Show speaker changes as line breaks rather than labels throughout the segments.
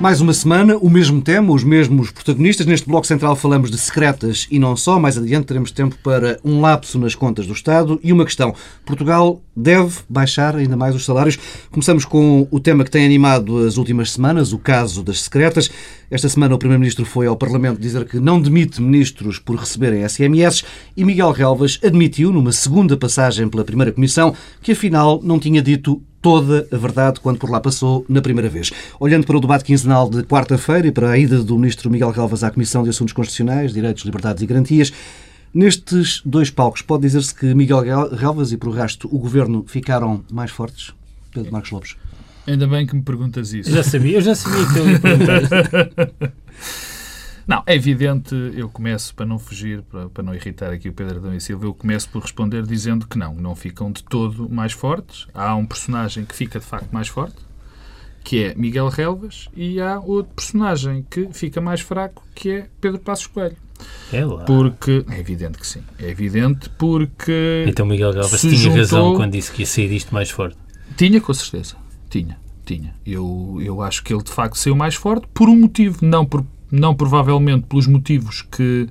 Mais uma semana, o mesmo tema, os mesmos protagonistas. Neste Bloco Central falamos de secretas e não só. Mais adiante teremos tempo para um lapso nas contas do Estado e uma questão. Portugal deve baixar ainda mais os salários. Começamos com o tema que tem animado as últimas semanas, o caso das secretas. Esta semana o Primeiro-Ministro foi ao Parlamento dizer que não demite ministros por receberem SMS e Miguel Relvas admitiu, numa segunda passagem pela primeira Comissão, que afinal não tinha dito toda a verdade quando por lá passou na primeira vez. Olhando para o debate quinzenal de quarta-feira e para a ida do Ministro Miguel Galvas à Comissão de Assuntos Constitucionais, Direitos, Liberdades e Garantias, nestes dois palcos pode dizer-se que Miguel Galvas e, por resto, o Governo ficaram mais fortes? Pedro Marcos Lopes.
Ainda bem que me perguntas isso.
Eu já sabia, eu já sabia que ele ia perguntar.
Não, é evidente, eu começo, para não fugir, para, para não irritar aqui o Pedro Adão e Silva, eu começo por responder dizendo que não, não ficam de todo mais fortes. Há um personagem que fica de facto mais forte, que é Miguel Relvas, e há outro personagem que fica mais fraco, que é Pedro Passos Coelho.
É lá.
Porque, é evidente que sim, é evidente porque...
Então Miguel Galvas
se
tinha
juntou-
razão quando disse que ia sair disto mais forte.
Tinha, com certeza. Tinha, tinha. Eu, eu acho que ele de facto saiu mais forte por um motivo, não, por, não provavelmente pelos motivos que,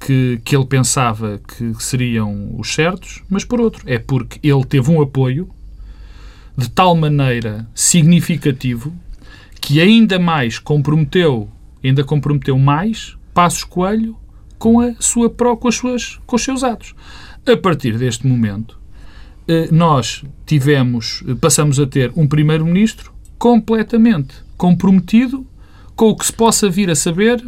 que, que ele pensava que seriam os certos, mas por outro. É porque ele teve um apoio de tal maneira significativo que ainda mais comprometeu, ainda comprometeu mais Passos Coelho com a sua pró, com as suas com os seus atos. A partir deste momento, nós tivemos, eh, passamos a ter um primeiro-ministro completamente comprometido com o que se possa vir a saber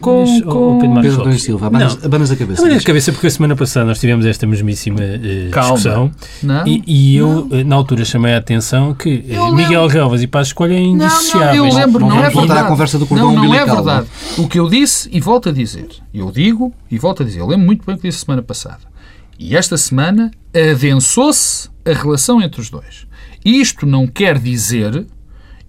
com,
Mas,
com...
Pedro
Pedro e Silva, abanas,
Não.
abanas a cabeça.
Mas a cabeça, porque a semana passada nós tivemos esta mesmíssima eh,
Calma.
discussão
Não?
e, e eu, eh, na altura, chamei a atenção que eh,
Eu
Miguel
lembro-
Relvas e Passos Coelho é
Não, não,
indissociáveis.
eu lembro,
Não
não, é
vamos voltar
verdade.
à conversa do cordão
não, não é verdade. O que eu disse, e volto a dizer, eu digo e volto a dizer, eu lembro muito bem o que disse semana passada. E esta semana adensou-se a relação entre os dois. Isto não quer dizer,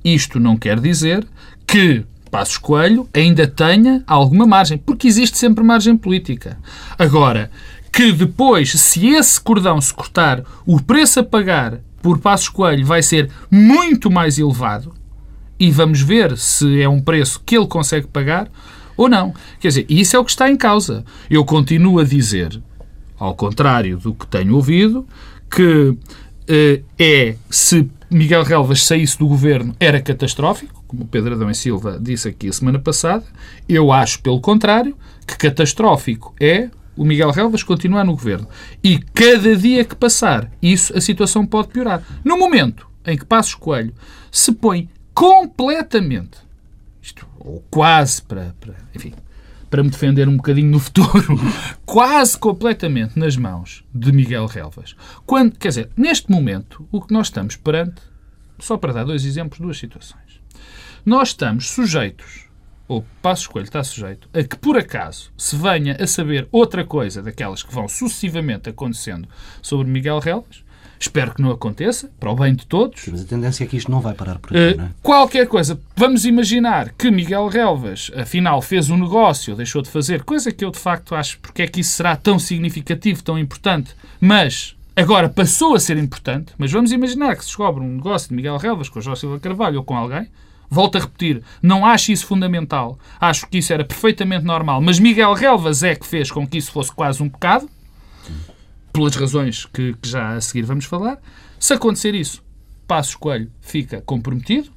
isto não quer dizer que Passos Coelho ainda tenha alguma margem, porque existe sempre margem política. Agora, que depois, se esse cordão se cortar, o preço a pagar por Passos Coelho vai ser muito mais elevado, e vamos ver se é um preço que ele consegue pagar ou não. Quer dizer, isso é o que está em causa. Eu continuo a dizer, ao contrário do que tenho ouvido, que eh, é se Miguel Relvas saísse do governo era catastrófico, como o Pedro Adão e Silva disse aqui a semana passada. Eu acho, pelo contrário, que catastrófico é o Miguel Relvas continuar no governo. E cada dia que passar, isso a situação pode piorar. No momento em que Passos Coelho se põe completamente, isto, ou quase para, para, enfim, para me defender um bocadinho no futuro, quase completamente nas mãos de Miguel Relvas. Quando, quer dizer, neste momento, o que nós estamos perante, só para dar dois exemplos, duas situações. Nós estamos sujeitos, ou Passos Coelho está sujeito, a que por acaso se venha a saber outra coisa daquelas que vão sucessivamente acontecendo sobre Miguel Relvas. Espero que não aconteça, para o bem de todos.
Mas a tendência é que isto não vai parar por aqui, não é?
qualquer coisa. Vamos imaginar que Miguel Relvas, afinal, fez um negócio, deixou de fazer, coisa que eu de facto acho porque é que isso será tão significativo, tão importante, mas agora passou a ser importante. Mas vamos imaginar que se descobre um negócio de Miguel Relvas com José Silva Carvalho ou com alguém. Volto a repetir, não acho isso fundamental. Acho que isso era perfeitamente normal. Mas Miguel Relvas é que fez com que isso fosse quase um pecado pelas razões que, que já a seguir vamos falar. Se acontecer isso, Passos Coelho fica comprometido.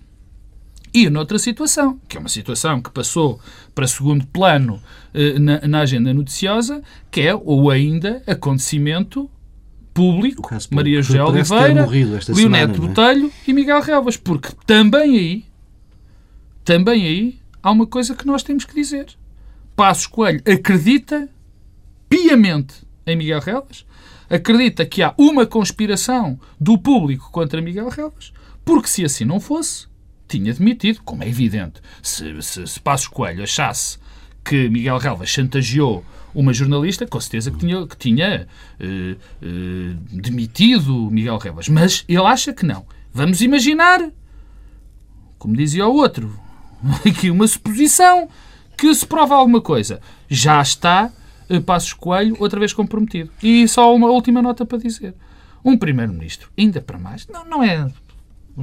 E noutra situação, que é uma situação que passou para segundo plano eh, na, na agenda noticiosa, que é o ainda acontecimento público, Maria José Oliveira, Leonete
semana, é?
Botelho e Miguel Relvas, porque também aí, também aí, há uma coisa que nós temos que dizer. Passos Coelho acredita piamente em Miguel Relvas, acredita que há uma conspiração do público contra Miguel Relvas, porque se assim não fosse, tinha demitido, como é evidente. Se, se, se Passos Coelho achasse que Miguel Relvas chantageou uma jornalista, com certeza que tinha, que tinha eh, eh, demitido Miguel Relvas. Mas ele acha que não. Vamos imaginar, como dizia o outro, aqui uma suposição que se prova alguma coisa. Já está Passos Coelho outra vez comprometido. E só uma última nota para dizer. Um primeiro-ministro, ainda para mais, não, não é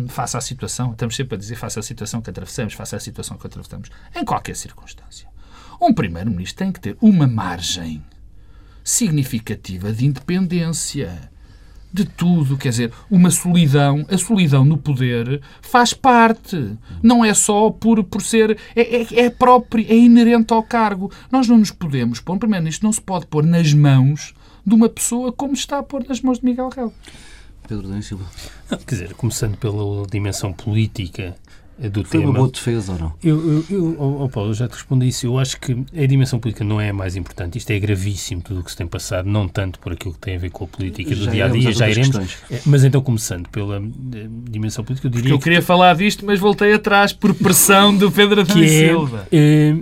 face à situação, estamos sempre a dizer face à situação que atravessamos, face à situação que atravessamos, em qualquer circunstância. Um primeiro-ministro tem que ter uma margem significativa de independência de tudo, quer dizer, uma solidão, a solidão no poder faz parte, não é só por, por ser, é, é, é próprio, é inerente ao cargo. Nós não nos podemos pôr, primeiro, isto não se pode pôr nas mãos de uma pessoa como está a pôr nas mãos de Miguel Real.
Pedro Daniel Silva.
Quer dizer, começando pela dimensão política do
Foi
tema.
uma boa defesa ou não?
Eu, eu, eu oh, oh, Paulo, eu já te respondi isso. Eu acho que a dimensão política não é a mais importante. Isto é gravíssimo, tudo o que se tem passado, não tanto por aquilo que tem a ver com a política do
Já
dia a dia, já iremos.
questões.
Eh, Mas então, começando pela eh, dimensão política, eu diria
Eu queria falar disto, mas voltei atrás por pressão do Pedro
que
Adão
é,
Silva.
eh,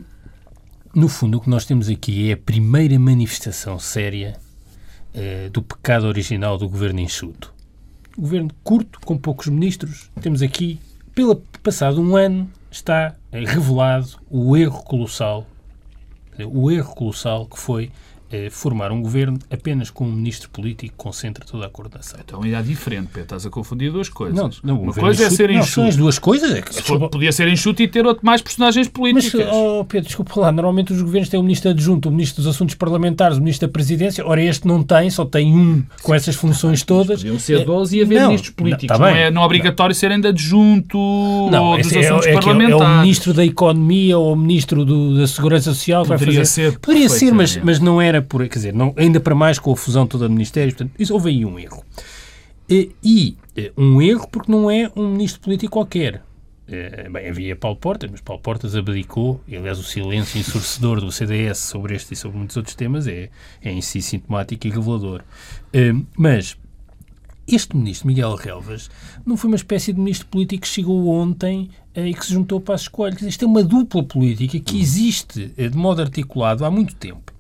no fundo, o que nós temos aqui é a primeira manifestação séria eh, do pecado original do governo enxuto. Governo curto, com poucos ministros. Temos aqui, pela passado um ano, está revelado o erro colossal, o erro colossal que foi eh, formar um governo apenas com um ministro político que concentra toda a coordenação.
Então é diferente, Pedro. Estás a confundir duas coisas.
Não, não,
Uma coisa é
enxuto-
ser
não, são as
enxuto.
duas coisas. É que,
Se for- Podia ser enxuto e ter outro, mais personagens
Mas,
políticas.
oh, Pedro, desculpa lá, normalmente os governos têm o ministro adjunto, o ministro dos Assuntos Parlamentares, o ministro da Presidência. Ora, este não tem, só tem um com essas funções todas.
Podiam ser 12 e haver
É, Não,
ministros políticos.
não,
Não,
tá bem.
é, não é obrigatório serem de adjunto
Não,
ou dos
é,
assuntos
é, que é, é
parlamentares.
o ministro da Economia ou o ministro do- da Segurança Social
Poderia ser,
Poderia ser, mas, mas não era por. Quer dizer, não, ainda para mais com a fusão toda de ministérios. Portanto, isso, houve aí um erro. E, e, eh, um erro porque não é um ministro político qualquer. Eh, Bem, havia Paulo Portas, mas Paulo Portas abdicou, e aliás o silêncio ensurdecedor do CDS sobre este e sobre muitos outros temas é, é em si sintomático e revelador. Eh, Mas este ministro, Miguel Relvas, não foi uma espécie de ministro político que chegou ontem eh, e que se juntou para as escolhas. Isto é uma dupla política que existe eh, de modo articulado há muito tempo.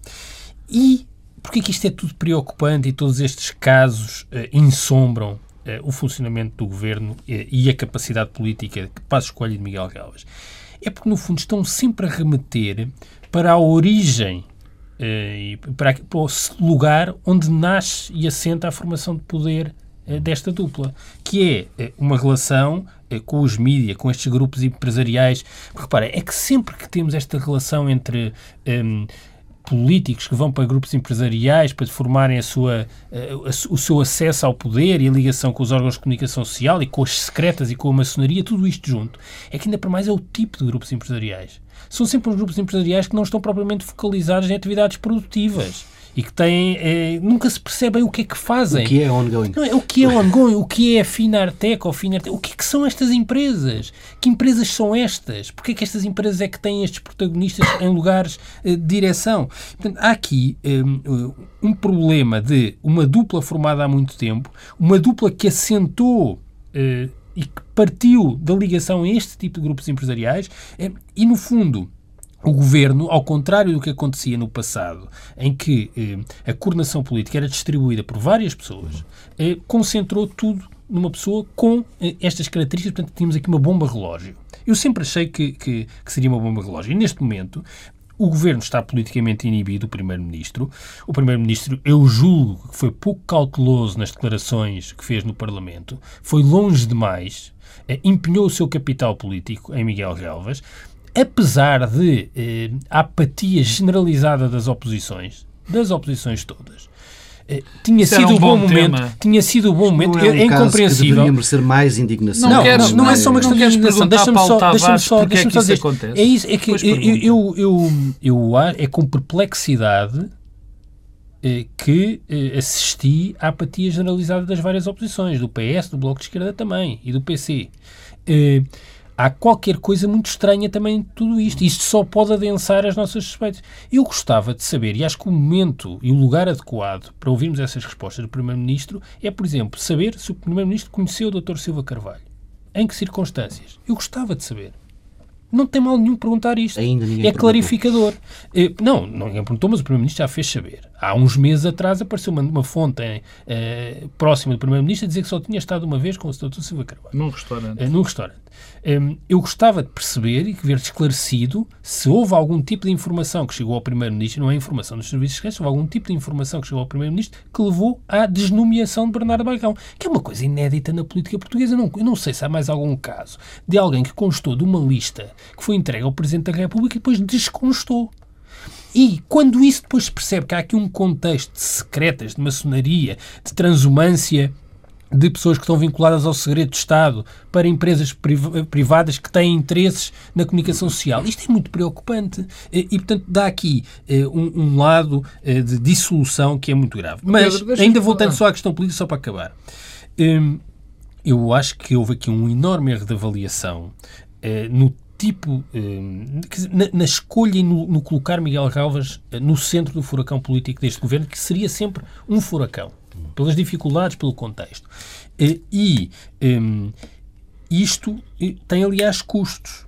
E porquê que isto é tudo preocupante e todos estes casos eh, ensombram eh, o funcionamento do governo eh, e a capacidade política que passa a escolha de Miguel Galvas? É porque, no fundo, estão sempre a remeter para a origem e para, para o lugar onde nasce e assenta a formação de poder desta dupla, que é uma relação com os mídias, com estes grupos empresariais. Porque, repara, é que sempre que temos esta relação entre em, políticos que vão para grupos empresariais para formarem a sua, eh, a o seu acesso ao poder e a ligação com os órgãos de comunicação social e com as secretas e com a maçonaria, tudo isto junto, é que ainda para mais é o tipo de grupos empresariais. São sempre uns grupos empresariais que não estão propriamente focalizados em atividades produtivas e que têm, eh, nunca se percebem o que é que fazem.
O que é ongoing?
Não é, o que é ongoing, o que é a Finartec ou Finartec, o que é que são estas empresas? Que empresas são estas? Porquê é que estas empresas é que têm estes protagonistas em lugares eh, de direção? Portanto, há aqui eh, um problema de uma dupla formada há muito tempo, uma dupla que assentou e que partiu da ligação a este tipo de grupos empresariais e, no fundo, o governo, ao contrário do que acontecia no passado, em que eh, a coordenação política era distribuída por várias pessoas, eh, concentrou tudo numa pessoa com eh, estas características. Portanto, tínhamos aqui uma bomba relógio. Eu sempre achei que, que, que seria uma bomba relógio. E neste momento, o governo está politicamente inibido, o primeiro-ministro. O primeiro-ministro, eu julgo que foi pouco cauteloso nas declarações que fez no Parlamento, foi longe demais, eh, empenhou o seu capital político em Miguel Relvas, apesar de eh, a apatia generalizada das oposições, das oposições todas. eh, tinha
Isso
sido
um
o bom
bom
momento,
tema.
tinha sido o bom momento,
Não é, um
é,
caso que
incompreensível.
deveria merecer mais indignação.
Não
Não,
queres-
não, não é só uma questão de indignação. Deixa-me só, deixa só,
é
deixa
que
só
isso
dizer.
acontece?
É isso, é que eu, eu, eu, eu, é com perplexidade eh, que eh, assisti à apatia generalizada das várias oposições, do PS, do Bloco de Esquerda também, e do PC. Eh, há qualquer coisa muito estranha também em tudo isto. Isto só pode adensar as nossas suspeitas. Eu gostava de saber, e acho que o momento e o lugar adequado para ouvirmos essas respostas do Primeiro-Ministro é, por exemplo, saber se o Primeiro-Ministro conheceu o Dr. Silva Carvalho. Em que circunstâncias? Eu gostava de saber. Não tem mal nenhum perguntar isto.
Ainda ninguém
é
perguntou.
clarificador. Eh, não, ninguém perguntou, mas o Primeiro-Ministro já fez saber. Há uns meses atrás apareceu uma, uma fonte eh, próxima do Primeiro-Ministro a dizer que só tinha estado uma vez com o Dr. Silva Carvalho
Num restaurante.
eh, num restaurante. Hum, eu gostava de perceber e ver esclarecido se houve algum tipo de informação que chegou ao Primeiro-Ministro, não é informação dos serviços secretos, houve algum tipo de informação que chegou ao Primeiro-Ministro que levou à desnomeação de Bernardo Baicão, que é uma coisa inédita na política portuguesa. Não, eu não sei se há mais algum caso de alguém que constou de uma lista que foi entregue ao Presidente da República e depois desconstou. E quando isso depois se percebe que há aqui um contexto de secretas, de maçonaria, de transumância de pessoas que estão vinculadas ao segredo de Estado para empresas privadas que têm interesses na comunicação social. Isto é muito preocupante e, portanto, dá aqui eh, um, um lado eh, de dissolução que é muito grave. Mas, ainda voltando só à questão política, só para acabar, hum, eu acho que houve aqui um enorme erro de avaliação eh, no tipo, hum, na, escolha e no, no colocar Miguel Galvas no centro do furacão político deste governo, que seria sempre um furacão pelas dificuldades, pelo contexto. E um, isto tem, aliás, custos.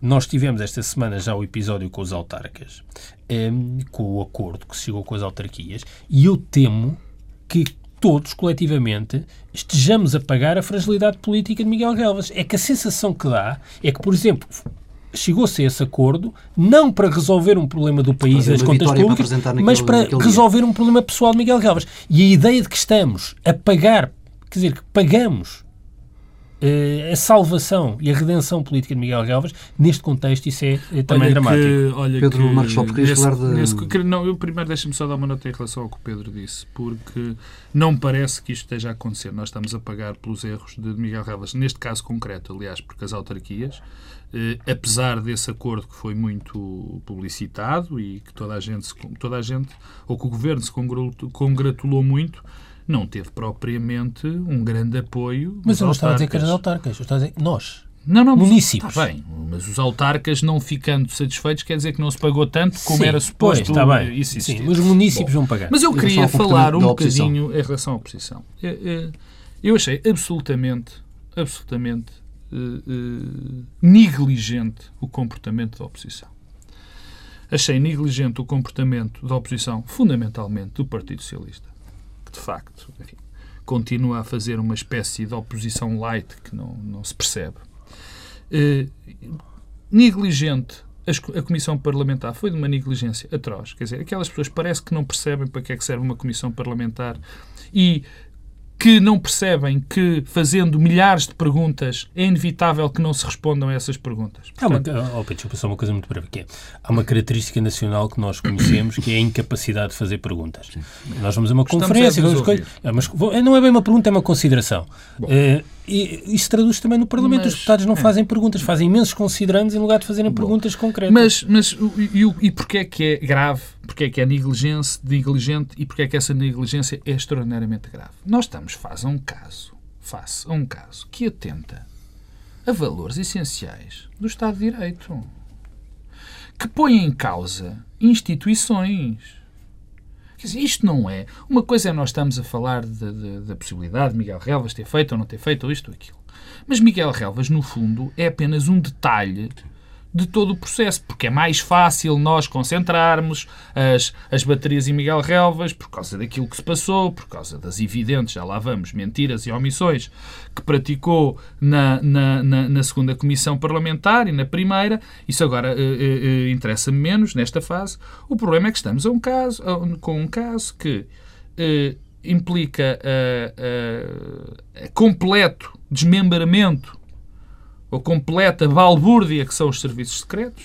Nós tivemos esta semana já o episódio com os autarcas, um, com o acordo que se chegou com as autarquias, e eu temo que todos, coletivamente, estejamos a pagar a fragilidade política de Miguel Galvas. É que a sensação que dá é que, por exemplo, chegou-se a esse acordo não para resolver um problema do país das contas públicas, mas para resolver dia. um problema pessoal de Miguel Galvas. E a ideia de que estamos a pagar, quer dizer, que pagamos uh, a salvação e a redenção política de Miguel Galvas, neste contexto, isso é, é também olha dramático.
Que, olha Pedro que, Marcos Lopes, querias falar de... Nesse,
não, eu primeiro deixa-me só dar uma nota em relação ao que o Pedro disse, porque não parece que isto esteja a acontecer. Nós estamos a pagar pelos erros de Miguel Galvas, neste caso concreto, aliás, porque as autarquias apesar desse acordo que foi muito publicitado e que toda a gente, toda a gente ou que o governo se congratulou muito, não teve propriamente um grande apoio.
Mas eu não estava a dizer que eram autarcas, eu estava a dizer nós.
Não, não,
municípios.
Está bem, mas os autarcas não ficando satisfeitos quer dizer que não se pagou tanto como sim, era suposto.
Pois, está bem. Isso sim, os municípios Bom, vão pagar.
Mas eu queria falar um bocadinho em relação à oposição. Eu achei absolutamente, absolutamente uh, negligente o comportamento da oposição. Achei negligente o comportamento da oposição, fundamentalmente do Partido Socialista, que de facto enfim, continua a fazer uma espécie de oposição light que não, não se percebe. Uh, negligente a Comissão Parlamentar foi de uma negligência atroz. Quer dizer, aquelas pessoas parece que não percebem para que é que serve uma Comissão Parlamentar e que não percebem que, fazendo milhares de perguntas, é inevitável que não se respondam a essas perguntas.
Portanto... Há uma, oh, Pedro, só uma coisa muito breve. Que é, há uma característica nacional que nós conhecemos, que é a incapacidade de fazer perguntas. Nós vamos a uma Estamos conferência... A coisas, é, mas, não é bem uma pergunta, é uma consideração. Uh, e isso traduz também no Parlamento. Mas, Os deputados não é. fazem perguntas, fazem imensos considerandos em lugar de fazerem Bom, perguntas concretas.
Mas, mas e, e, porquê é que é grave? Porquê é que é negligência, negligente e porquê é que essa negligência é extraordinariamente grave? Nós estamos face a um caso, face a um caso que atenta a valores essenciais do Estado de Direito, que põe em causa instituições Quer dizer, isto não é. Uma coisa é nós estamos a falar da possibilidade de Miguel Relvas ter feito ou não ter feito, ou isto ou aquilo. Mas Miguel Relvas, no fundo, é apenas um detalhe de todo o processo, porque é mais fácil nós concentrarmos as, as baterias em Miguel Relvas por causa daquilo que se passou, por causa das evidentes, já lá vamos, mentiras e omissões que praticou na, na, na, na segunda comissão parlamentar e na primeira. Isso agora uh, uh, interessa-me menos nesta fase. O problema é que estamos a um caso, com um caso que uh, implica completo desmembramento ou completa balbúrdia que são os serviços secretos,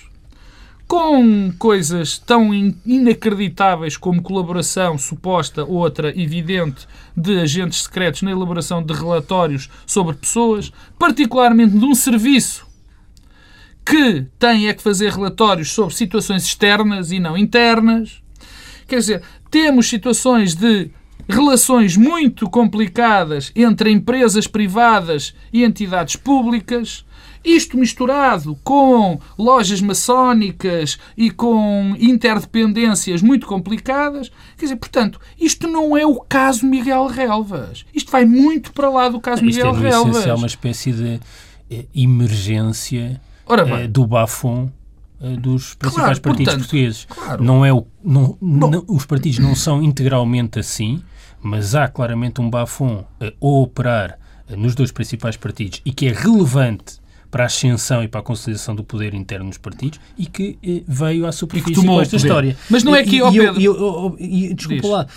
com coisas tão inacreditáveis como colaboração suposta, outra evidente, de agentes secretos na elaboração de relatórios sobre pessoas, particularmente de um serviço que tem é que fazer relatórios sobre situações externas e não internas. Quer dizer, temos situações de relações muito complicadas entre empresas privadas e entidades públicas isto misturado com lojas maçónicas e com interdependências muito complicadas, quer dizer, portanto, isto não é o caso Miguel Relvas. Isto vai muito para lá do caso isto Miguel é, Relvas.
Isto é uma espécie de eh, emergência eh, do bafom eh, dos principais claro, partidos portanto, portugueses. Claro. Não é o, não, não, os partidos não são integralmente assim, mas há claramente um bafom a operar nos dois principais partidos e que é relevante para a ascensão e para a consolidação do poder interno nos partidos e que eh, veio à superfície com esta história.
Mas não é que,
E- eu-
Pedro-
eu- oh, oh, e desculpa
Diz.
lá.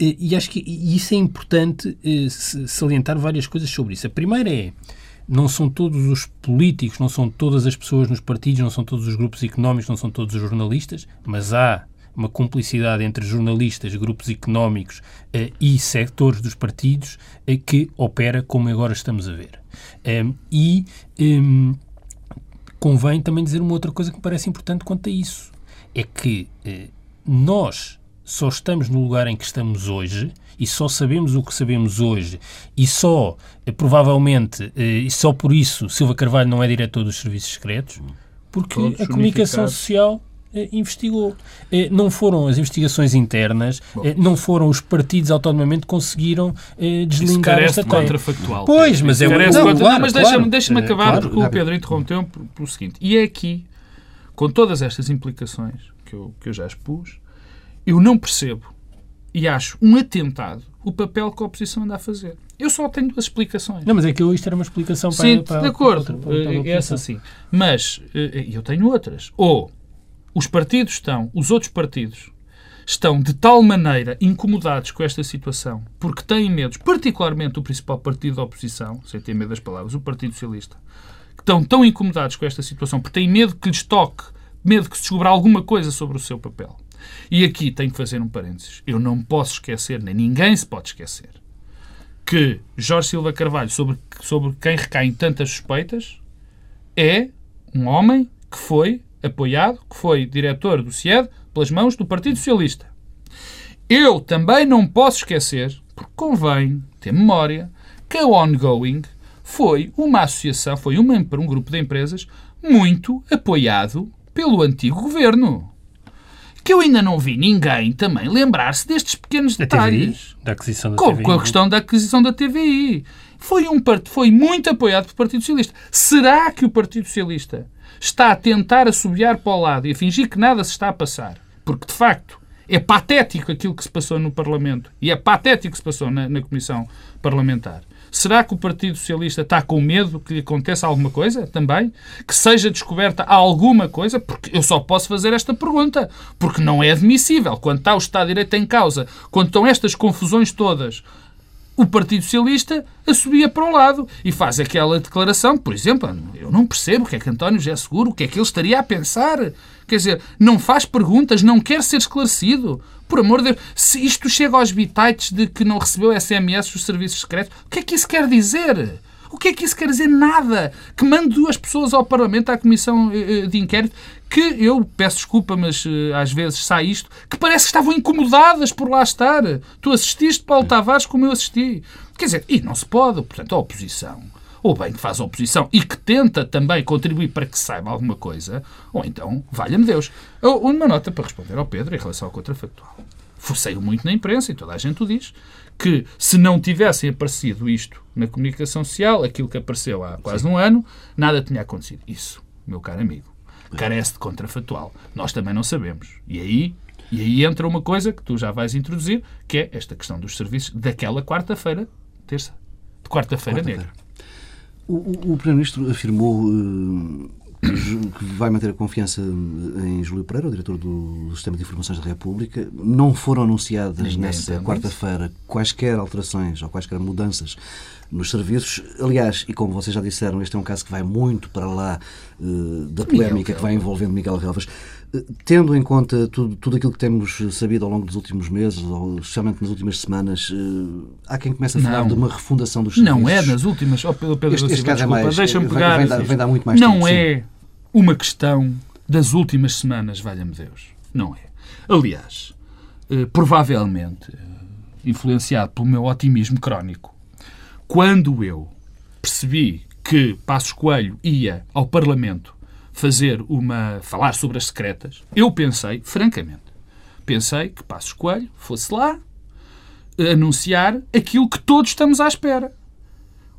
Eh, E acho que isso é importante eh, salientar várias coisas sobre isso. A primeira é não são todos os políticos, não são todas as pessoas nos partidos, não são todos os grupos económicos, não são todos os jornalistas, mas há uma cumplicidade entre jornalistas, grupos económicos eh, e sectores dos partidos eh, que opera como agora estamos a ver. Em, e em, convém também dizer uma outra coisa que me parece importante quanto a isso. É que eh, nós só estamos no lugar em que estamos hoje e só sabemos o que sabemos hoje. E só, eh, provavelmente, eh, e só por isso Silva Carvalho não é diretor dos serviços secretos, porque
Todos
a comunicação social investigou. Eh, não foram as investigações internas, eh, não foram os partidos autonomamente que conseguiram eh, deslindar esta
de contrafactual.
Pois, mas é
de
não,
contra-
claro,
Não, mas
claro.
deixa-me deixa-me
Eh,
acabar,
claro,
porque o
claro.
Pedro interrompeu por, pelo seguinte. E é aqui, com todas estas implicações que eu, que eu já expus, eu não percebo e acho um atentado o papel que a oposição anda a fazer. Eu só tenho duas explicações.
Não, mas é que eu, isto era uma explicação para,
Sim,
para,
de acordo.
para outra- para outra
Eh,
oposição.
essa sim. Mas eh, eu tenho outras. Ou os partidos estão, os outros partidos, estão de tal maneira incomodados com esta situação, porque têm medos, particularmente o principal partido da oposição, sem ter medo das palavras, o Partido Socialista, que estão tão incomodados com esta situação, porque têm medo que lhes toque, medo que se descubra alguma coisa sobre o seu papel. E aqui tenho que fazer um parênteses. Eu não posso esquecer, nem ninguém se pode esquecer, que Jorge Silva Carvalho, sobre, sobre quem recaem tantas suspeitas, é um homem que foi apoiado, que foi diretor do CIED pelas mãos do Partido Socialista. Eu também não posso esquecer, porque convém ter memória, que a Ongoing foi uma associação, foi uma, um grupo de empresas muito apoiado pelo antigo governo. Que eu ainda não vi ninguém também lembrar-se destes pequenos
Da TVI,
detalhes.
da aquisição da
Com,
TVI.
com a questão da aquisição da TVI. Foi, um, foi muito apoiado pelo Partido Socialista. Será que o Partido Socialista está a tentar assobiar para o lado e a fingir que nada se está a passar? Porque, de facto, é patético aquilo que se passou no Parlamento e é patético o que se passou na, na Comissão Parlamentar. Será que o Partido Socialista está com medo que lhe aconteça alguma coisa também? Que seja descoberta alguma coisa? Porque eu só posso fazer esta pergunta. Porque não é admissível. Quando está o Estado de Direito em causa, quando estão estas confusões todas, o Partido Socialista assobia para um lado e faz aquela declaração, por exemplo, eu não percebo o que é que António José Seguro, o que é que ele estaria a pensar. Quer dizer, não faz perguntas, não quer ser esclarecido. Por amor de Deus, se isto chega aos bitites de que não recebeu SMS dos serviços secretos, o que é que isso quer dizer? O que é que isso quer dizer? Nada. Que mande duas pessoas ao Parlamento, à Comissão eh, eh, de Inquérito, que eu peço desculpa, mas eh, às vezes sai isto, que parece que estavam incomodadas por lá estar. Tu assististe, Paulo Tavares, como eu assisti. Quer dizer, e não se pode. Portanto, a oposição, ou bem que faz a oposição e que tenta também contribuir para que saiba alguma coisa, ou então, valha-me Deus. Eu- Uma nota para responder ao Pedro em relação ao contrafactual. Forcei-o muito na imprensa, e toda a gente o diz, que se não tivessem aparecido isto na comunicação social, aquilo que apareceu há quase um ano, nada tinha acontecido. Isso, meu caro amigo, carece de contrafactual. Nós também não sabemos. E aí, e aí entra uma coisa que tu já vais introduzir, que é esta questão dos serviços daquela quarta-feira, terça, de quarta-feira
Quarta-feira.
negra.
O, o- o Primeiro-Ministro afirmou eh, que vai manter a confiança em Júlio Pereira, o diretor do Sistema de Informações da República. Não foram anunciadas
Ninguém
nessa quarta-feira quaisquer alterações ou quaisquer mudanças nos serviços. Aliás, e como vocês já disseram, este é um caso que vai muito para lá eh, da polémica que vai envolvendo Miguel Relvas. Eh, Tendo em conta tudo, tudo aquilo que temos sabido ao longo dos últimos meses, ou especialmente nas últimas semanas, eh, há quem comece a falar
Não.
de uma refundação dos serviços.
Não é nas últimas. Oh, Pedro, Pedro
Este-
da
este é
desculpa,
mais-
deixa-me
vem-
pegar.
vem dar- vem dar muito mais
não
tempo, sim.
é uma questão das últimas semanas, valha-me Deus. Não é. Aliás, eh, provavelmente, eh, influenciado pelo meu otimismo crónico, quando eu percebi que Passos Coelho ia ao Parlamento fazer uma falar sobre as secretas, eu pensei, francamente, pensei que Passos Coelho fosse lá eh, anunciar aquilo que todos estamos à espera.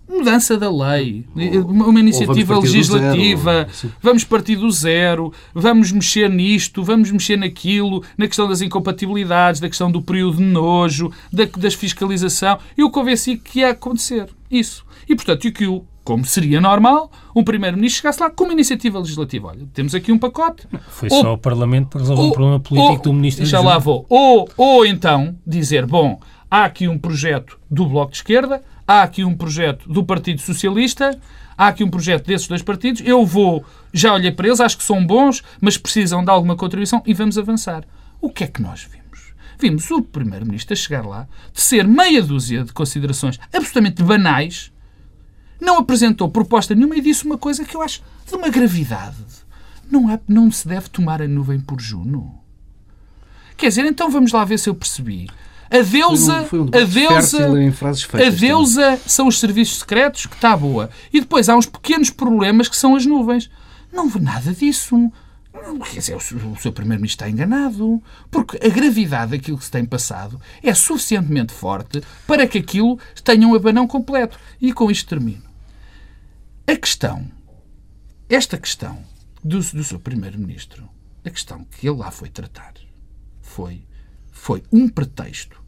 Mudança da lei, uma iniciativa
do
legislativa,
zero.
Vamos partir do zero, vamos mexer nisto, vamos mexer naquilo, na questão das incompatibilidades, da questão do período de nojo, da, da fiscalização. Eu convenci que ia acontecer isso. E, portanto, o que o como seria normal, um Primeiro-Ministro chegasse lá com uma iniciativa legislativa. Olha, temos aqui um pacote.
Foi ou, só o Parlamento para resolver ou, um problema político ou, do Ministro
Já lá vou. Ou, ou então dizer, bom, há aqui um projeto do Bloco de Esquerda, há aqui um projeto do Partido Socialista, há aqui um projeto desses dois partidos, eu vou, já olhei para eles, acho que são bons, mas precisam de alguma contribuição e vamos avançar. O que é que nós vimos? Vimos o Primeiro-Ministro chegar lá, de ser meia dúzia de considerações absolutamente banais, não apresentou proposta nenhuma e disse uma coisa que eu acho de uma gravidade. Não, é, não se deve tomar a nuvem por Juno. Quer dizer, então vamos lá ver se eu percebi. A deusa, foi um, foi um a deusa, a deusa são os serviços secretos, que está boa. E depois há uns pequenos problemas que são as nuvens. Não vê nada disso. Quer dizer, o seu Primeiro-Ministro está enganado. Porque a gravidade daquilo que se tem passado é suficientemente forte para que aquilo tenha um abanão completo. E com isto termino. A questão, esta questão do, do seu Primeiro-Ministro, a questão que ele lá foi tratar, foi, foi um pretexto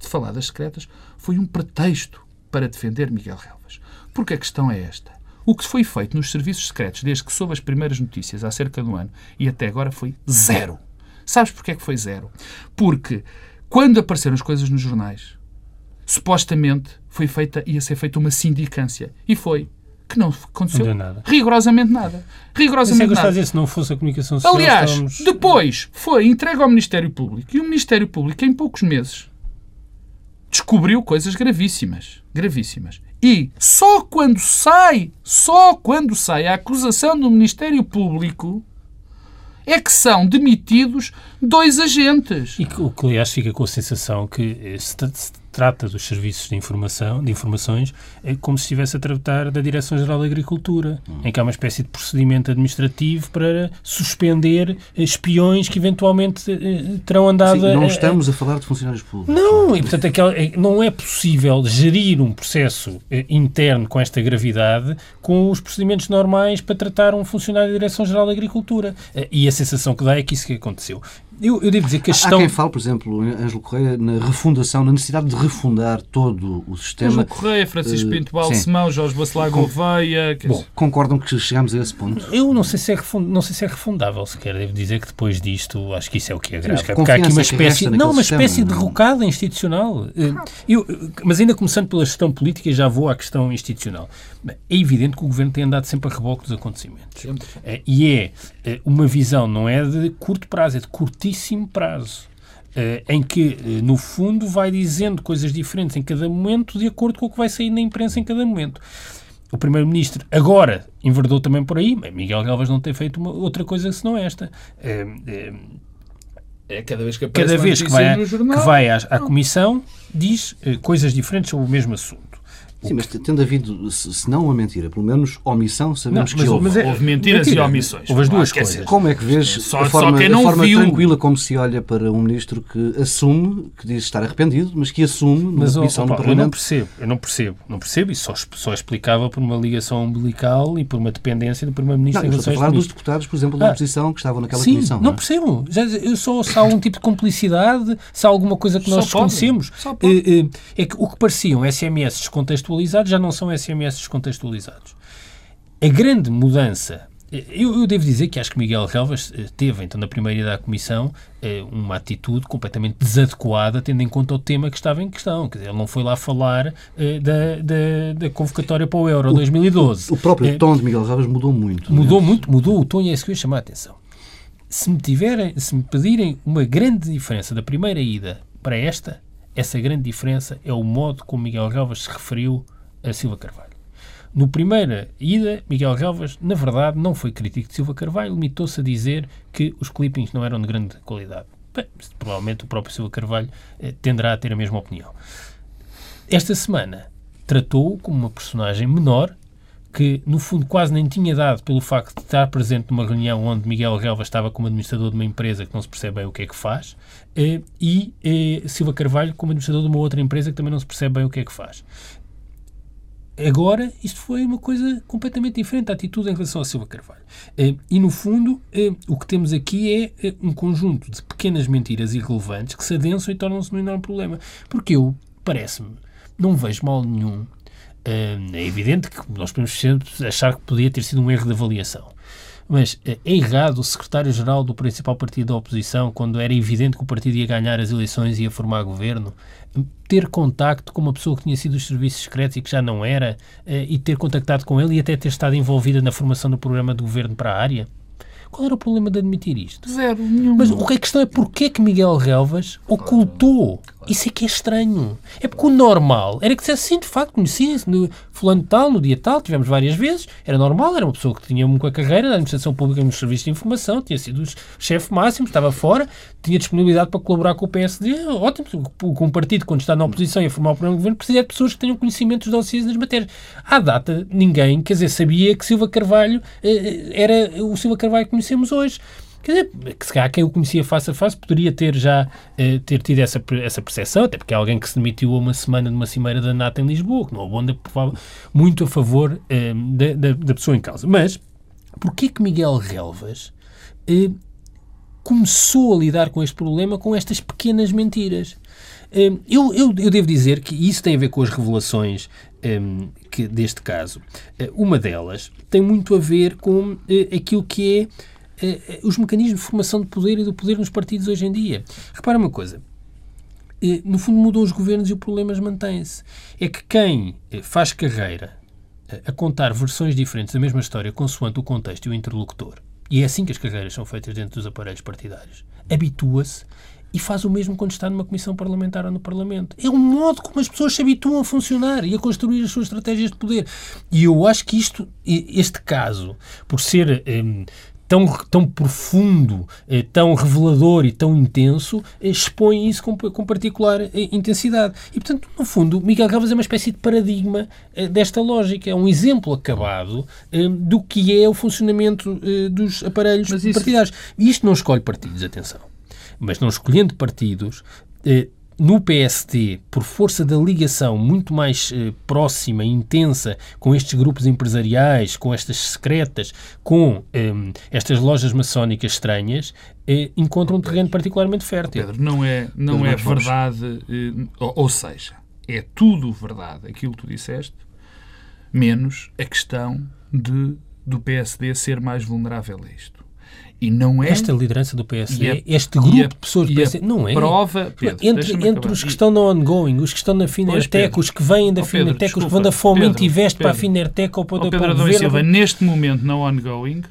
de falar das secretas, foi um pretexto para defender Miguel Relvas. Porque a questão é esta. O que foi feito nos serviços secretos desde que soube as primeiras notícias há cerca de um ano e até agora foi zero. Sabes porquê é que foi zero? Porque quando apareceram as coisas nos jornais, supostamente foi feita, ia ser feita uma sindicância. E foi. Que não aconteceu
não nada.
rigorosamente nada. Rigorosamente nada.
Dizer, se não fosse a comunicação social,
Aliás,
estávamos...
depois foi entregue ao Ministério Público e o Ministério Público, em poucos meses, descobriu coisas gravíssimas. Gravíssimas. E só quando sai, só quando sai a acusação do Ministério Público é que são demitidos dois agentes.
E o que, aliás, fica com a sensação que eh, se trata dos serviços de informação, de informações, é como se estivesse a tratar da Direção-Geral da Agricultura, hum. em que há uma espécie de procedimento administrativo para suspender espiões que eventualmente eh, terão andado...
Sim, não estamos a, a, falar de funcionários públicos.
Não, e portanto aquela, é, não é possível gerir um processo eh, interno com esta gravidade com os procedimentos normais para tratar um funcionário da Direção-Geral da Agricultura. Eh, e a sensação que dá é que isso que aconteceu. Eu, eu devo dizer que a
gestão... Há quem fale, por exemplo, Ângelo Correia, na refundação, na necessidade de refundar todo o sistema. Ângelo
Correia, Francisco eh, Pinto Balsemão, Jorge Bacelar Gouveia...
Bom, concordam que chegamos a esse ponto?
Eu não sei se é, refund... não sei se é refundável sequer. Devo dizer que depois disto, acho que isso é o que é grave. Sim, porque há aqui uma espécie... Não, uma espécie de rocada institucional. Eh, eu, mas ainda começando pela gestão política, já vou à questão institucional. É evidente que o Governo tem andado sempre a reboque dos acontecimentos. Sempre. É, e é, é uma visão, não é de curto prazo, é de curtíssimo prazo. em que, no fundo, vai dizendo coisas diferentes em cada momento, de acordo com o que vai sair na imprensa em cada momento. O Primeiro-Ministro agora enverdou também por aí, mas Miguel Galvas não tem feito uma, outra coisa senão esta. É,
é cada vez que,
cada vez que vai, a, jornal, que vai à, à Comissão, diz coisas diferentes sobre o mesmo assunto.
Sim, mas tendo havido, se não uma mentira, pelo menos omissão, sabemos não, que houve.
Mas é, houve mentiras mentira. e omissões.
Houve as duas ah, coisas.
Como é que vês só, a forma, a forma tranquila como se olha para um ministro que assume, que diz estar arrependido, mas que assume numa mas, comissão opa, no Parlamento?
Eu não percebo, eu não percebo, não percebo e só, só explicava por uma ligação umbilical e por uma dependência do Primeiro-Ministro
em relação a falar dos deputados, por exemplo, da ah, oposição que estavam naquela
sim,
comissão.
Não, não é? percebo. Já, eu só se há algum tipo de complicidade, se há alguma coisa que nós desconhecemos. É, é que o que pareciam SMS descontextualizados já não são SMS descontextualizados. A grande mudança eu, eu, devo dizer que acho que Miguel Relvas eh, teve, então, na primeira ida à Comissão, eh, uma atitude completamente desadequada, tendo em conta o tema que estava em questão. Quer dizer, ele não foi lá falar eh, da, da, da, convocatória para o Euro o, 2012.
O, próprio tom de Miguel Relvas mudou muito.
Mudou muito, mudou o tom e é isso que eu ia chamar a atenção. Se me, tiverem, se me pedirem uma grande diferença da primeira ida para esta, essa grande diferença é o modo como Miguel Relvas se referiu a Silva Carvalho. No primeira ida, Miguel Relvas, na verdade, não foi crítico de Silva Carvalho, limitou-se a dizer que os clippings não eram de grande qualidade. Bem, provavelmente o próprio Silva Carvalho eh, tenderá a ter a mesma opinião. Esta semana tratou-o como uma personagem menor, que no fundo quase nem tinha dado pelo facto de estar presente numa reunião onde Miguel Relva estava como administrador de uma empresa que não se percebe bem o que é que faz, eh, e eh, Silva Carvalho como administrador de uma outra empresa que também não se percebe bem o que é que faz. Agora, isto foi uma coisa completamente diferente, a atitude em relação a Silva Carvalho. Eh, e, no fundo, o que temos aqui é um conjunto de pequenas mentiras irrelevantes que se adensam e tornam-se um enorme problema. Porque eu, parece-me, não vejo mal nenhum é evidente que nós podemos sempre achar que podia ter sido um erro de avaliação. Mas é errado o secretário-geral do principal partido da oposição, quando era evidente que o partido ia ganhar as eleições e ia formar governo, ter contacto com uma pessoa que tinha sido dos serviços secretos e que já não era, e ter contactado com ele e até ter estado envolvida na formação do programa de governo para a área? Qual era o problema de admitir isto?
Zero, nenhum.
Mas a questão é porquê que Miguel Relvas ocultou. Isso é que é estranho. É porque o normal era que dissesse sim, de facto, conhecia-se no fulano tal, no dia tal, tivemos várias vezes, era normal, era uma pessoa que tinha uma carreira na administração pública nos serviços de informação, tinha sido o chefe máximo, estava fora, tinha disponibilidade para colaborar com o PSD, ótimo, com um partido, quando está na oposição e a formar o programa de governo, precisa de pessoas que tenham conhecimento dos dossiês das matérias. À data, ninguém, quer dizer, sabia que Silva Carvalho eh, era o Silva Carvalho que conhecemos hoje. Quer dizer, que se calhar quem o conhecia face a face poderia ter já eh, ter tido essa, essa percepção, até porque é alguém que se demitiu a uma semana de uma cimeira da NATO em Lisboa, que não abonda muito a favor eh, da, da, da, pessoa em causa. Mas, porquê que Miguel Relvas eh, começou a lidar com este problema com estas pequenas mentiras? Eh, eu, eu, eu, devo dizer que isso tem a ver com as revelações um, eh, que, deste caso. Eh, uma delas tem muito a ver com uh, aquilo que é eh, eh, os mecanismos de formação de poder e do poder nos partidos hoje em dia. Repara uma coisa. Eh, no fundo, mudam os governos e o problema mantém-se. É que quem faz carreira a contar versões diferentes da mesma história consoante o contexto e o interlocutor, e é assim que as carreiras são feitas dentro dos aparelhos partidários, habitua-se e faz o mesmo quando está numa comissão parlamentar ou no Parlamento. É um modo como as pessoas se habituam a funcionar e a construir as suas estratégias de poder. E eu acho que isto, este caso, por ser tão, tão profundo, eh, tão revelador e tão intenso, eh, expõe isso com, com particular eh, intensidade. E, portanto, no fundo, Miguel Galvez é uma espécie de paradigma desta lógica. É um exemplo acabado do que é o funcionamento dos aparelhos isso... partidários. E isto não escolhe partidos, atenção. Mas não escolhendo partidos, no PSD, por força da ligação muito mais eh, próxima e intensa com estes grupos empresariais, com estas secretas, com eh, estas lojas maçónicas estranhas, eh, encontra um terreno particularmente fértil.
Pedro, não é, não é verdade, eh, ou, ou seja, é tudo verdade aquilo que tu disseste, menos a questão de, do PSD ser mais vulnerável a isto.
E não é... Esta liderança do PSD, a, este grupo de pessoas do PSD, não é?
Prova, Pedro,
entre, entre os que estão no ongoing, os que estão na Finertec, os que vêm da oh, Finertec, os que vão da Fomento e Veste para a Finertec ou para, oh,
Pedro
para
o. Silva, neste momento, no ongoing,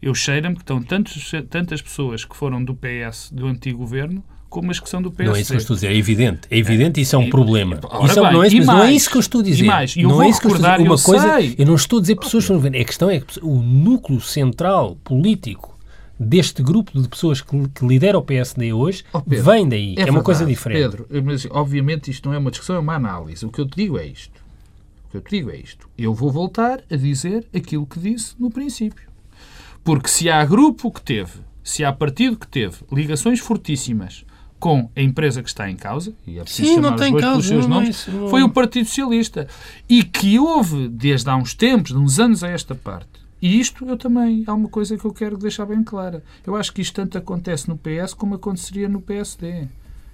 eu cheiro-me que estão tantos, tantas pessoas que foram do PS, do antigo governo, como as que são do PSD.
Não é isso que eu estou a dizer, é evidente. É evidente e isso é um problema. Isso é, não, é, mais, não é isso que eu estou a dizer.
E mais, eu
não é isso que
eu estou a dizer.
Uma
eu
coisa,
sei.
eu não estou a dizer pessoas que estão A questão é que o núcleo central político deste grupo de pessoas que, que lidera o PSD hoje oh, Pedro, vem daí. É, é uma coisa diferente.
Pedro, mas, obviamente isto não é uma discussão, é uma análise. O que eu te digo é isto. O que eu te digo é isto. Eu vou voltar a dizer aquilo que disse no princípio. Porque se há grupo que teve, se há partido que teve ligações fortíssimas com a empresa que está em causa, e é preciso Sim, chamar os dois pelos seus nomes, é foi o Partido Socialista. E que houve, desde há uns tempos, de uns anos a esta parte, e isto eu também, há uma coisa que eu quero deixar bem clara. Eu acho que isto tanto acontece no PS como aconteceria no PSD.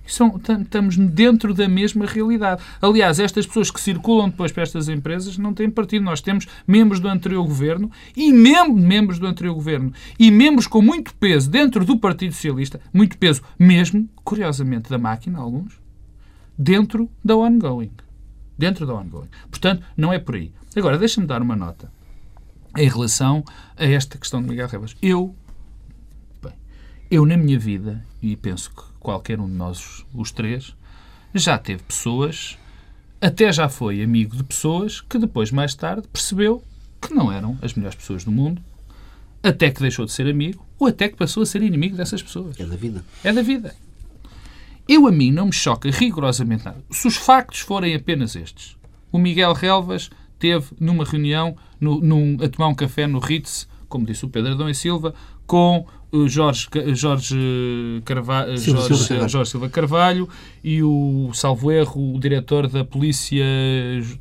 São, estamos dentro da mesma realidade. Aliás, estas pessoas que circulam depois para estas empresas não têm partido. Nós temos membros do anterior governo e mem membros do anterior governo e membros com muito peso dentro do Partido Socialista, muito peso mesmo, curiosamente, da máquina, alguns, dentro da ongoing. Dentro da ongoing. Portanto, não é por aí. Agora, deixa-me dar uma nota em relação a esta questão de Miguel Rebas. Eu, bem, eu na minha vida, e penso que qualquer um de nós, os três, já teve pessoas, até já foi amigo de pessoas que depois, mais tarde, percebeu que não eram as melhores pessoas do mundo, até que deixou de ser amigo, ou até que passou a ser inimigo dessas pessoas.
É da vida.
É da vida. Eu, a mim, não me choca rigorosamente nada. Se os factos forem apenas estes. O Miguel Relvas teve numa reunião, no, num, a tomar um café no Ritz, como disse o Pedro Adão e Silva, com o Jorge, Jorge, Carvalho, Silva, Jorge, Silva. Jorge Silva Carvalho e o, salvo erro, o diretor da polícia,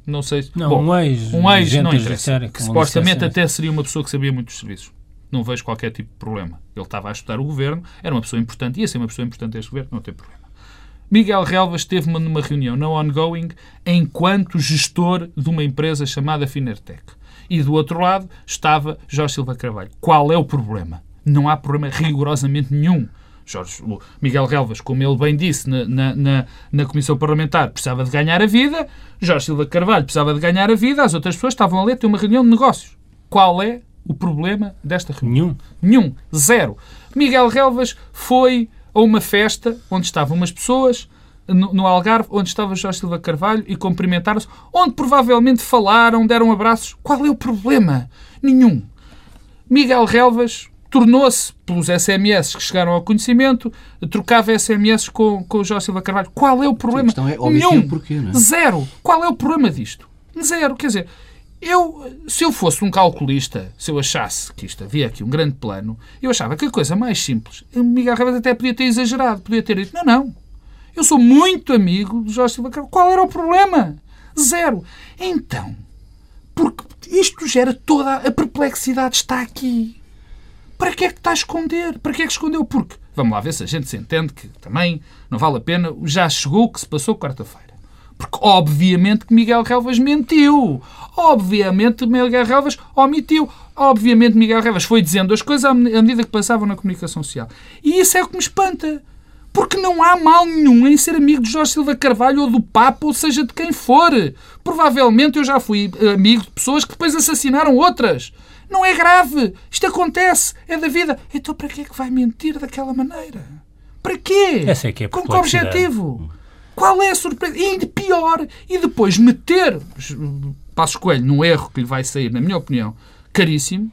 não sei...
Não, bom, um ex, um ex não interessa,
que supostamente até seria uma pessoa que sabia muito dos serviços. Não vejo qualquer tipo de problema. Ele estava a estudar o governo, era uma pessoa importante, ia ser uma pessoa importante deste governo, não tem problema. Miguel Relvas esteve numa reunião na Ongoing enquanto gestor de uma empresa chamada Finertec. E do outro lado estava Jorge Silva Carvalho. Qual é o problema? Não há problema rigorosamente nenhum. Jorge, Miguel Relvas, como ele bem disse na, na, na, Comissão Parlamentar, precisava de ganhar a vida. Jorge Silva Carvalho precisava de ganhar a vida. As outras pessoas estavam a ler ter uma reunião de negócios. Qual é o problema desta reunião?
Nenhum.
Nenhum. Zero. Miguel Relvas foi a uma festa onde estavam umas pessoas no, no Algarve, onde estava Jorge Silva Carvalho e cumprimentaram-se, onde provavelmente falaram, deram abraços. Qual é o problema? Nenhum. Miguel Relvas tornou-se, pelos SMS que chegaram ao conhecimento, trocava SMS com, com o Jorge Silva Carvalho. Qual é o problema?
Sim, é Nenhum. Porquê, é?
Zero. Qual é o problema disto? Zero. Quer dizer, eu, se eu fosse um calculista, se eu achasse que isto havia aqui um grande plano, eu achava que a coisa mais simples, Miguel Rivas até podia ter exagerado, podia ter dito, não, não, eu sou muito amigo de Jorge Silva Carvalho. Qual era o problema? Zero. Então, porque isto gera toda a perplexidade, está aqui. Para que é que está a esconder? Para que é que escondeu? Porque, vamos lá ver se a gente se entende que também não vale a pena, já chegou o que se passou quarta-feira. Porque, obviamente, que Miguel Relvas mentiu. Obviamente, Miguel Relvas omitiu. Obviamente, Miguel Relvas foi dizendo as coisas à medida que passavam na comunicação social. E isso é o que me espanta. Porque não há mal nenhum em ser amigo de Jorge Silva Carvalho ou do Papa, ou seja, de quem for. Provavelmente eu já fui amigo de pessoas que depois assassinaram outras. Não é grave. Isto acontece. É da vida. Então para que é que vai mentir daquela maneira? Para quê?
Essa é que é
Com que objetivo? Qual é a surpresa? E pior, e depois meter Passo Coelho num erro que lhe vai sair, na minha opinião, caríssimo,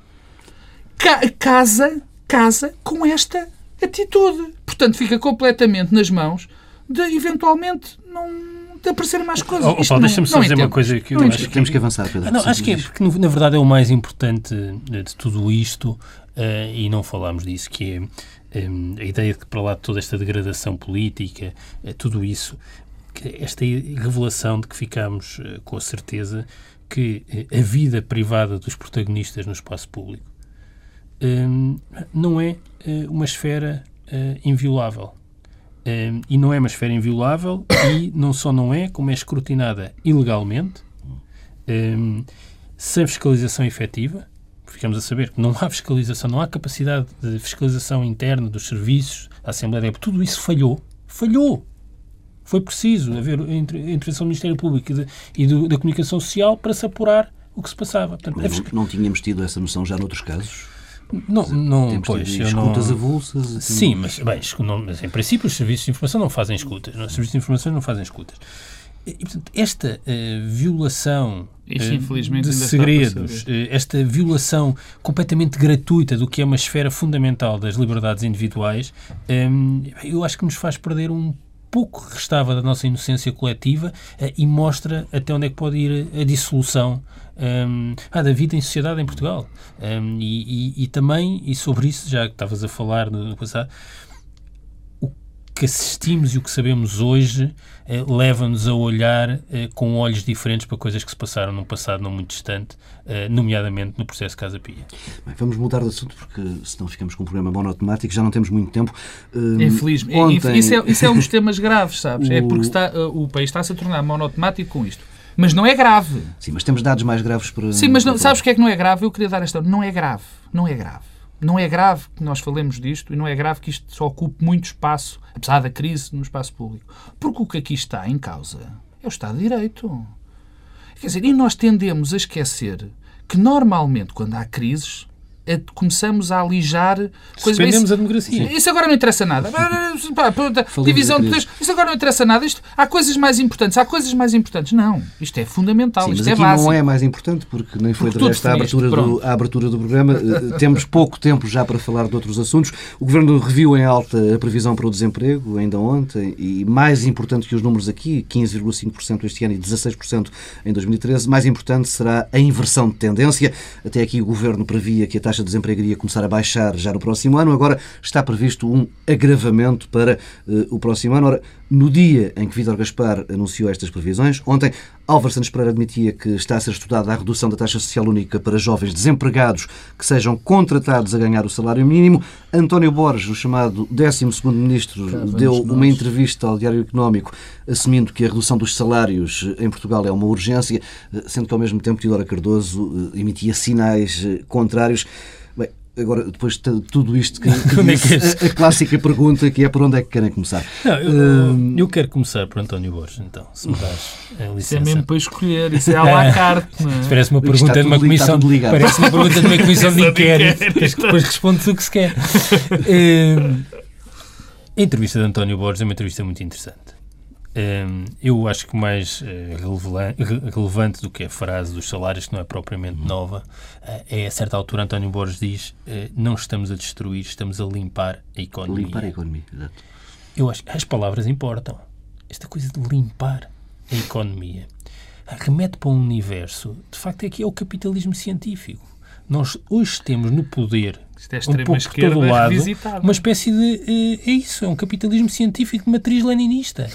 ca casa, casa com esta atitude. Portanto, fica completamente nas mãos de, eventualmente, não de aparecer mais coisas.
Oh, oh, Deixa-me só dizer entendo. uma coisa que eu
não acho que temos que avançar, Pedro.
Não, acho que é, porque na verdade é o mais importante de tudo isto, uh, e não falámos disso, que é um, a ideia de que para lá de toda esta degradação política, uh, tudo isso, esta revelação de que ficamos uh, com a certeza que uh, a vida privada dos protagonistas no espaço público um, não é uma esfera inviolável. Um, e não é uma esfera inviolável e não só não é, como é escrutinada ilegalmente, um, sem fiscalização efetiva, ficamos a saber que não há fiscalização, não há capacidade de fiscalização interna dos serviços, da Assembleia da República, tudo isso falhou. Falhou. Foi preciso haver intervenção do Ministério Público e, de, e do, da Comunicação Social para se apurar o que se passava.
Portanto, Mas não, não tínhamos tido essa noção já noutros casos?
Não, não
Temos
pois, eu
escutas
não...
avulsas.
Sim, mas, bem, não, mas em princípio os serviços de informação não fazem escutas. Os serviços de informação não fazem escutas. E, portanto, esta uh, violação uh, de segredos, uh, esta violação completamente gratuita do que é uma esfera fundamental das liberdades individuais, um, eu acho que nos faz perder um pouco que restava da nossa inocência coletiva e mostra até onde é que pode ir a dissolução um, ah, da vida em sociedade em Portugal. Um, e, e, e, também, e sobre isso, já que estavas a falar no passado, que assistimos e o que sabemos hoje eh, leva-nos a olhar eh, com olhos diferentes para coisas que se passaram num passado não muito distante, eh, nomeadamente no processo Casa Pia.
Bem, vamos mudar de assunto porque senão ficamos com um problema monotemático, já não temos muito tempo.
Uh, Infelizmente. Ontem... Isso, é, isso é um dos temas graves, sabes? O... É porque está, o país está-se a tornar monotemático com isto. Mas não é grave.
Sim, mas temos dados mais graves para.
Sim, mas não, sabes o que é que não é grave? Eu queria dar esta. Não é grave. Não é grave. Não é grave que nós falemos disto e não é grave que isto só ocupe muito espaço, apesar da crise, no espaço público. Porque o que aqui está em causa é o Estado de Direito. Quer dizer, e nós tendemos a esquecer que normalmente, quando há crises, começamos a alijar
coisas. Suspendemos a democracia.
Isso agora não interessa nada. divisão de poderes. Isso agora não interessa nada. Isto, há coisas mais importantes. Há coisas mais importantes. Não. Isto é fundamental.
Sim,
isto
mas
é
aqui
básico.
não é mais importante porque nem foi porque de resto a abertura, do, a abertura do programa. Eh, temos pouco tempo já para falar de outros assuntos. O Governo reviu em alta a previsão para o desemprego ainda ontem e mais importante que os números aqui, 15,5% este ano e 16% em 2013, mais importante será a inversão de tendência. Até aqui o Governo previa que a taxa taxa de desemprego iria começar a baixar já no próximo ano. Agora está previsto um agravamento para uh, o próximo ano. Ora, no dia em que Vítor Gaspar anunciou estas previsões, ontem, Álvaro Santos Pereira admitia que está a ser estudada a redução da taxa social única para jovens desempregados que sejam contratados a ganhar o salário mínimo. António Borges, o chamado 12º Ministro, deu uma entrevista ao Diário Económico assumindo que a redução dos salários em Portugal é uma urgência, sendo que ao mesmo tempo Teodoro Cardoso eh, emitia sinais eh, contrários. Agora, depois de tudo isto que, que é disse, é a, a, clássica pergunta que é por onde é que querem começar?
Não, eu, uh, eu, quero começar por António Borges, então, se me dás a licença.
Isso é mesmo para escolher, isso é à la carte.
É? Parece uma pergunta de uma comissão, parece uma pergunta de uma comissão de inquérito, que depois responde o que se quer. Uh, a entrevista de António Borges é uma entrevista muito interessante. Eu acho que mais uh, relevante do que a frase dos salários, que não é propriamente uhum. nova, uh, é a certa altura António Borges diz: uh, não estamos a destruir, estamos a limpar a economia.
Limpar a economia, exato.
Eu acho que as palavras importam. Esta coisa de limpar a economia remete para um universo, de facto, é que é o capitalismo científico. Nós hoje temos no poder
isto é um pouco por todo lado,
uma espécie de. Uh, é isso, é um capitalismo científico de matriz leninista.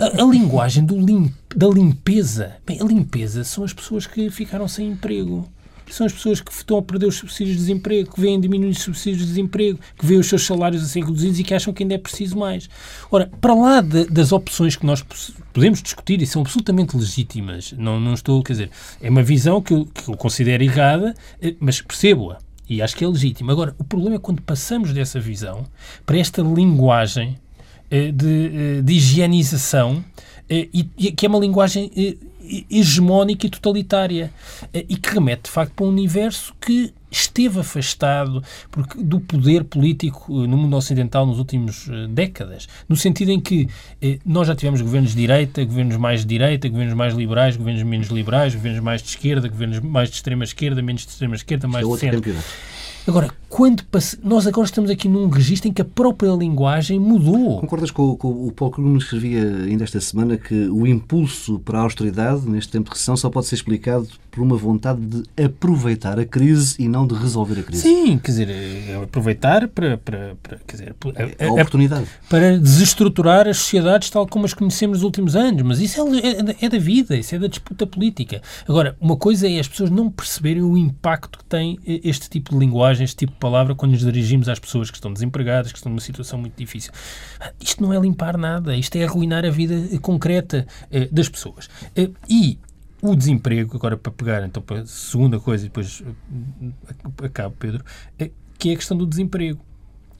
A, a linguagem do lim, da limpeza. Bem, a limpeza são as pessoas que ficaram sem emprego são as pessoas que estão a perder os subsídios de desemprego, que vêm diminuir os subsídios de desemprego, que veem os seus salários a ser reduzidos e que acham que ainda é preciso mais. Ora, para lá de, das opções que nós podemos discutir e são absolutamente legítimas, não, não estou, quer dizer, é uma visão que eu, que eu considero errada, eh, mas percebo-a. E acho que é legítima. Agora, o problema é quando passamos dessa visão para esta linguagem eh, de, eh, de higienização, e, que é uma linguagem hegemónica e totalitária eh, e que remete, de facto, para um universo que esteve afastado porque, do poder político eh, no mundo ocidental nos últimos uh, décadas. No sentido em que eh, nós já tivemos governos de direita, governos mais de direita, governos mais liberais, governos menos liberais, governos mais de esquerda, governos mais de extrema esquerda, menos de extrema esquerda, mais de centro. Agora, quando passe... nós agora estamos aqui num registro em que a própria linguagem mudou.
Concordas com, com o Paulo Cruz escrevia ainda esta semana que o impulso para a austeridade neste tempo de recessão só pode ser explicado por uma vontade de aproveitar a crise e não de resolver a crise.
Sim, quer dizer, é aproveitar para, para, para quer dizer,
a, a, a oportunidade.
Para desestruturar as sociedades tal como as conhecemos nos últimos anos. Mas isso é, é, é, da vida, isso é da disputa política. Agora, uma coisa é as pessoas não perceberem o impacto que tem este tipo de linguagem, este tipo de palavra, quando nos dirigimos às pessoas que estão desempregadas, que estão numa situação muito difícil. Isto não é limpar nada, isto é arruinar a vida concreta eh, das pessoas. Eh, e o desemprego, agora para pegar então para a segunda coisa e depois eh, acabo, Pedro, é, que é a questão do desemprego.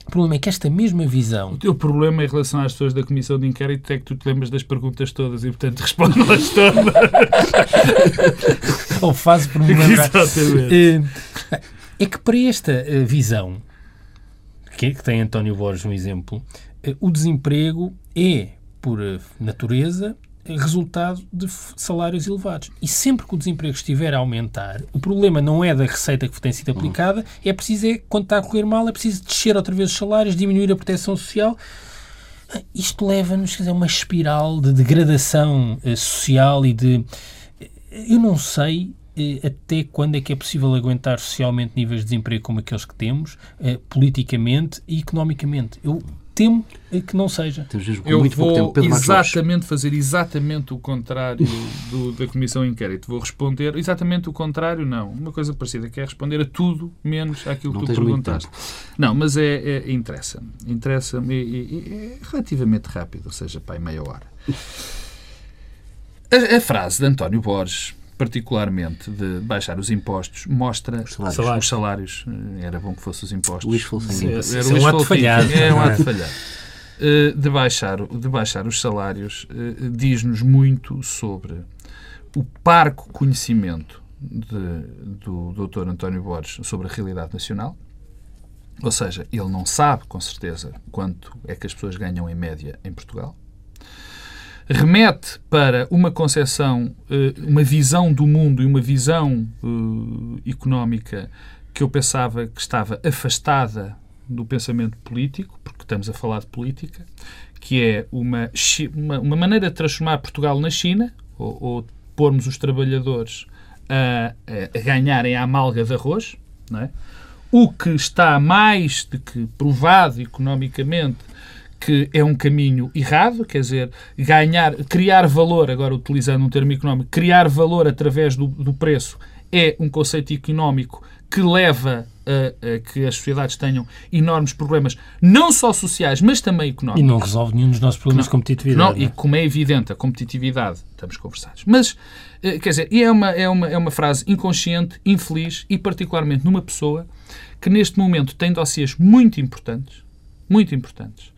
O problema é que esta mesma visão.
O teu problema em relação às pessoas da Comissão de Inquérito é que tu te lembras das perguntas todas e, portanto, respondes-las todas.
Ou fazes por me lembrar. Exatamente. É que para esta eh, visão, que, tem António Borges um exemplo, o desemprego é, por natureza, resultado de salários elevados. E sempre que o desemprego estiver a aumentar, o problema não é da receita que tem sido aplicada, é preciso, é, quando está a correr mal, é preciso descer outra vez os salários, diminuir a proteção social. Isto leva-nos a uma espiral de degradação eh, social e de. Eh, eu não sei eh, até quando é que é possível aguentar socialmente níveis de desemprego como aqueles que temos, politicamente e economicamente. Eu temo que não seja.
Eu vou exatamente fazer exatamente o contrário do, da Comissão de Inquérito. Vou responder exatamente o contrário, não. Uma coisa parecida, que é responder a tudo menos àquilo não que tu perguntaste. Não, mas é, é interessa-me. Interessa-me é relativamente rápido, ou seja, para meia hora. A, a frase de António Borges particularmente de baixar os impostos, mostra os salários. Os salários. Era bom que fossem os impostos.
Luís Falsinho.
Era um ato falhado.
É um ato falhado. Eh, de, baixar, de baixar os salários eh, diz-nos muito sobre o parco conhecimento de, do Dr. António Borges sobre a realidade nacional. Ou seja, ele não sabe com certeza quanto é que as pessoas ganham em média em Portugal remete para uma concepção, eh, uma visão do mundo e uma visão eh, económica que eu pensava que estava afastada do pensamento político, porque estamos a falar de política, que é uma, uma, maneira de transformar Portugal na China, ou, ou pormos os trabalhadores a, a, ganharem a amalga de arroz, é? o que está mais do que provado economicamente que é um caminho errado, quer dizer, ganhar, criar valor, agora utilizando um termo económico, criar valor através do, do preço é um conceito económico que leva a, a, que as sociedades tenham enormes problemas, não só sociais, mas também económicos.
E não resolve nenhum dos nossos problemas não, de competitividade.
Não, não, e como é evidente, a competitividade, estamos conversados. Mas, eh, quer dizer, é uma, é, uma, é uma frase inconsciente, infeliz e particularmente numa pessoa que neste momento tem dossiês muito importantes, muito importantes,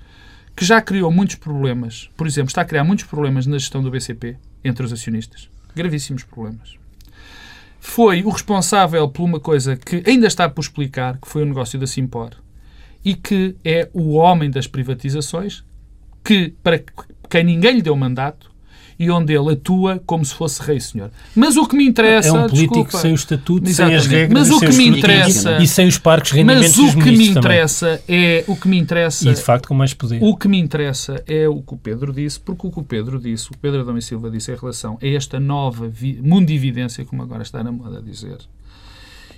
que já criou muitos problemas. Por exemplo, está a criar muitos problemas na gestão do BCP entre os acionistas. Gravíssimos problemas foi o responsável por uma coisa que ainda está por explicar, que foi o negócio da Simpor, e que é o homem das privatizações, que para quem ninguém lhe deu mandato, e onde ele atua como se fosse rei senhor. Mas o que me interessa... É
um político
desculpa,
sem o estatuto, Exatamente. sem as regras,
mas o que me interessa,
e sem os parques rendimentos
Mas o que me interessa também. é... O que me interessa...
E, de facto, com mais poder.
O que me interessa é o que o Pedro disse, porque o que o Pedro disse, o Pedro Adão e Silva disse em relação a esta nova mundividência, como agora está na moda a dizer,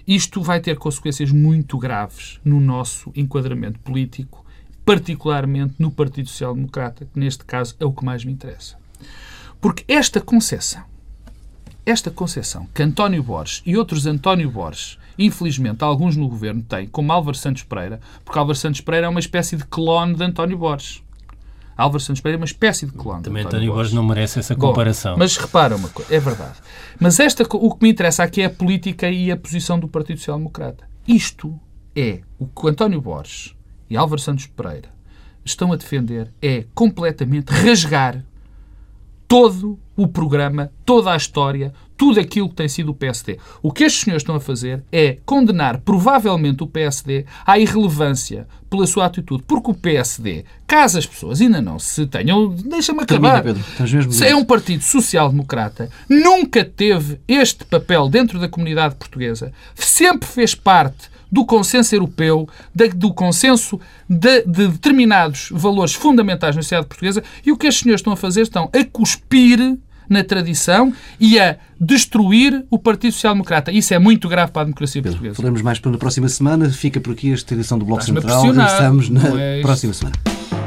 isto vai ter consequências muito graves no nosso enquadramento político, particularmente no Partido Social Democrata, que neste caso é o que mais me interessa. Porque esta concepção, esta concepção que António Borges e outros António Borges, infelizmente alguns no governo têm, como Álvaro Santos Pereira, porque Álvaro Santos Pereira é uma espécie de clone de António Borges. Álvaro Santos Pereira é uma espécie de clone.
Também António, António Borges não merece essa comparação.
Bom, mas repara uma coisa, é verdade. Mas esta, o que me interessa aqui é a política e a posição do Partido Social Democrata. Isto é o que António Borges e Álvaro Santos Pereira estão a defender é completamente rasgar todo o programa, toda a história, tudo aquilo que tem sido o PSD. O que estes senhores estão a fazer é condenar provavelmente o PSD à irrelevância pela sua atitude. Porque o PSD, caso as pessoas ainda não se tenham. Deixa-me acabar.
Pedro.
é um partido social-democrata, nunca teve este papel dentro da comunidade portuguesa, sempre fez parte do consenso europeu, do consenso de, de, determinados valores fundamentais na sociedade portuguesa e o que estes senhores estão a fazer estão a cuspir na tradição e a destruir o Partido Social Democrata. Isso é muito grave para a democracia portuguesa.
Falaremos mais para a próxima semana. Fica por aqui esta edição do Bloco Central. Estamos na é próxima semana.